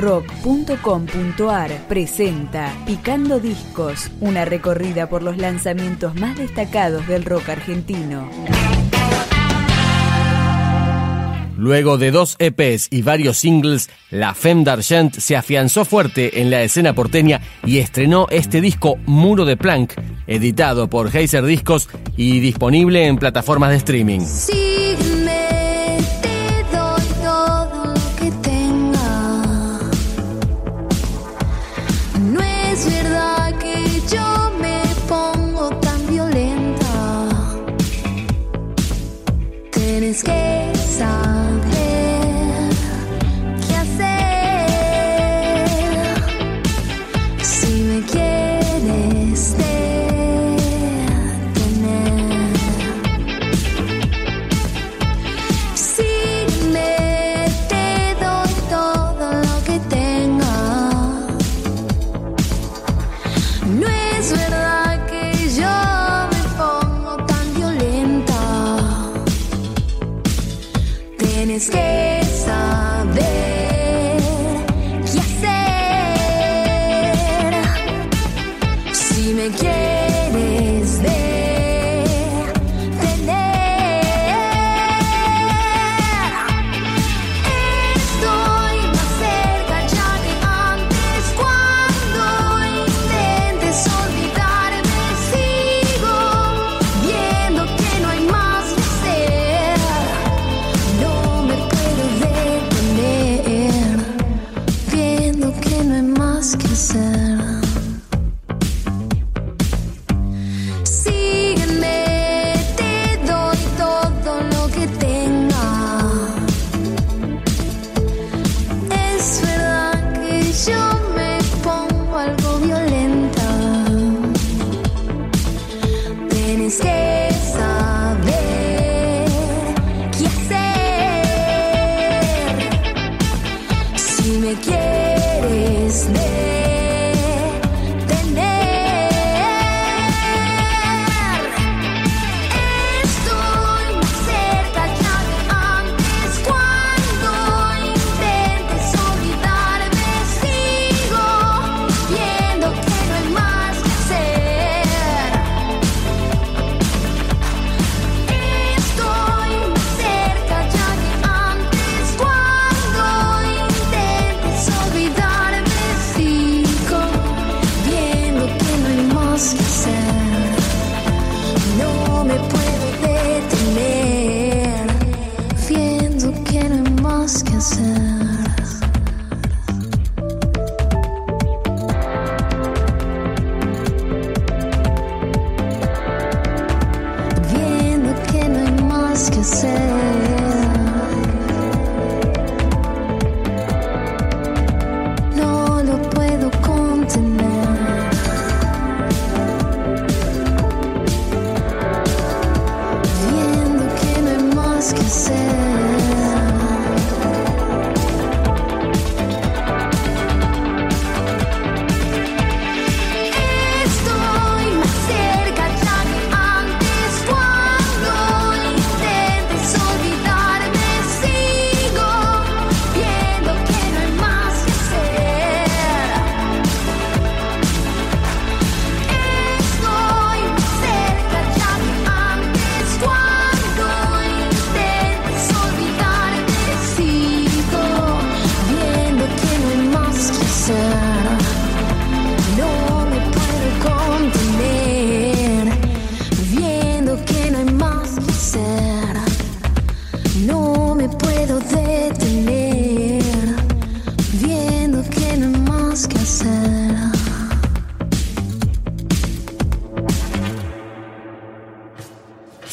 rock.com.ar presenta Picando Discos, una recorrida por los lanzamientos más destacados del rock argentino. Luego de dos EPs y varios singles, la Femme d'Argent se afianzó fuerte en la escena porteña y estrenó este disco Muro de Plank, editado por Heiser Discos y disponible en plataformas de streaming.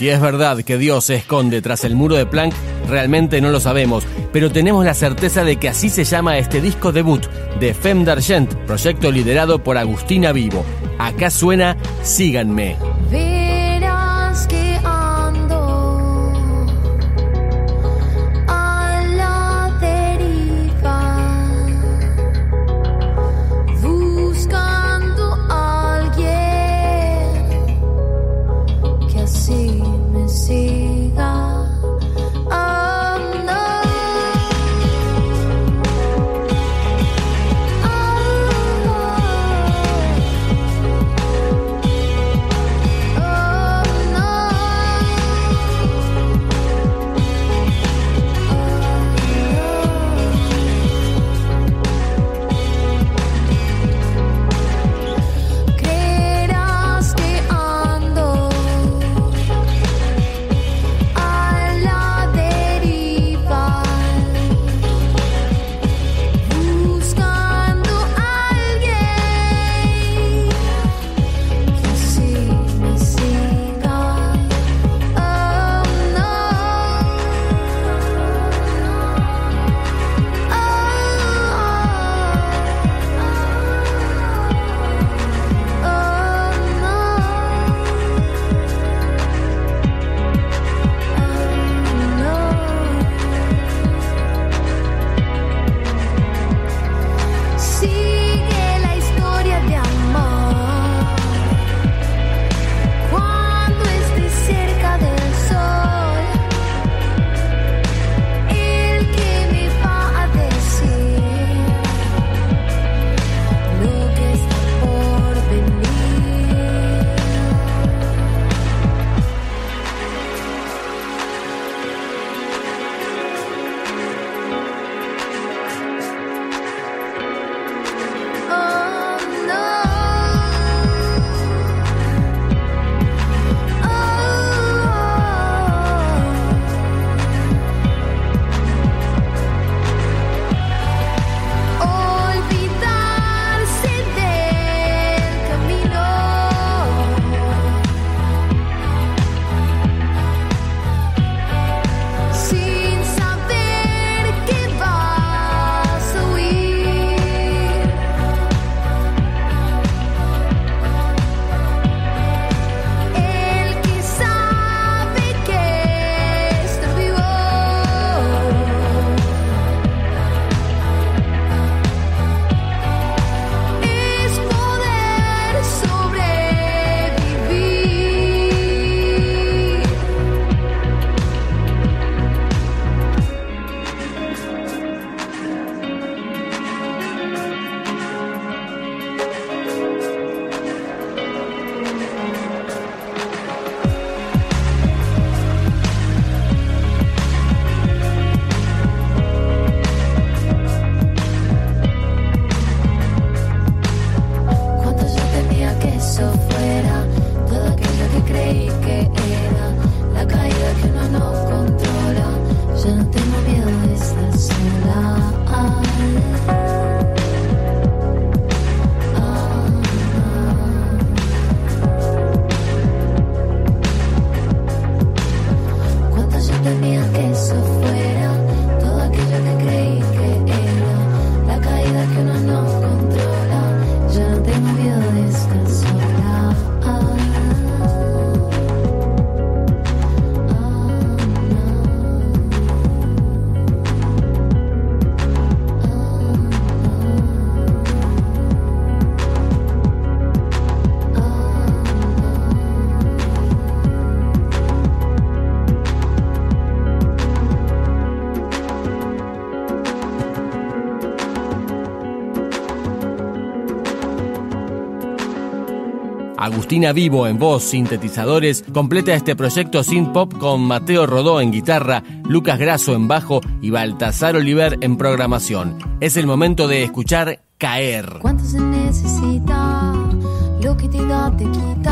Si es verdad que Dios se esconde tras el muro de Planck, realmente no lo sabemos, pero tenemos la certeza de que así se llama este disco debut de Femme d'Argent, proyecto liderado por Agustina Vivo. Acá suena Síganme. Agustina Vivo en voz, sintetizadores, completa este proyecto sin pop con Mateo Rodó en guitarra, Lucas Grasso en bajo y Baltasar Oliver en programación. Es el momento de escuchar Caer. ¿Cuánto se necesita? Lo que te da te quita.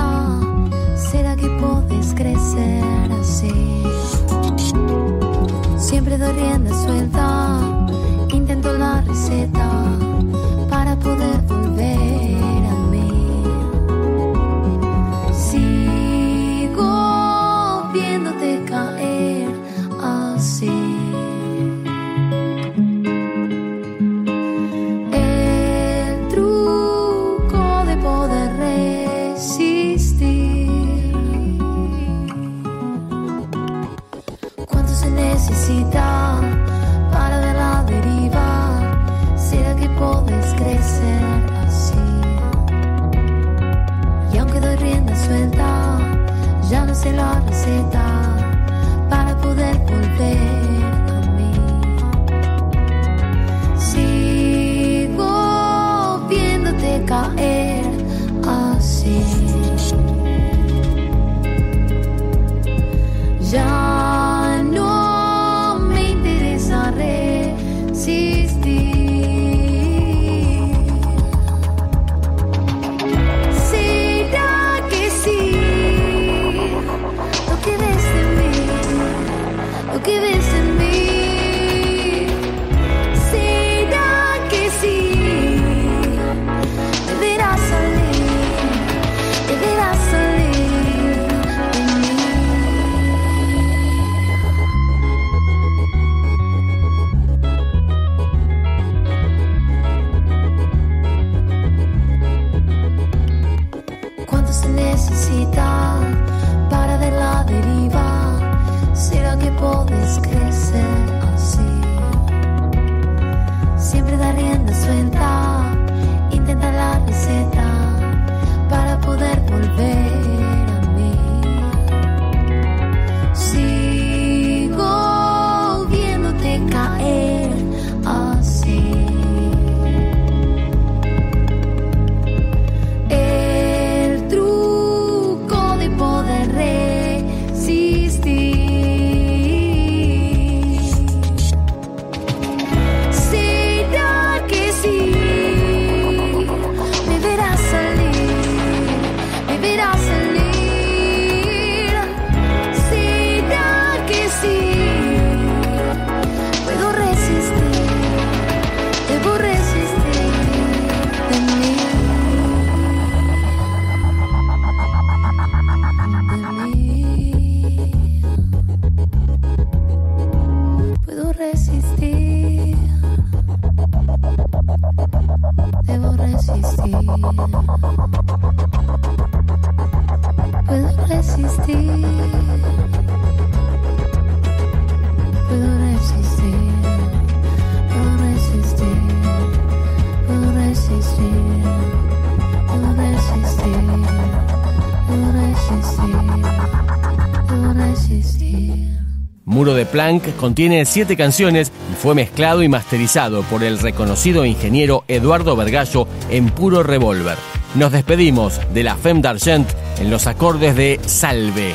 Muro de Planck contiene siete canciones y fue mezclado y masterizado por el reconocido ingeniero Eduardo Vergallo en puro revólver nos despedimos de la Femme d'Argent en los acordes de Salve.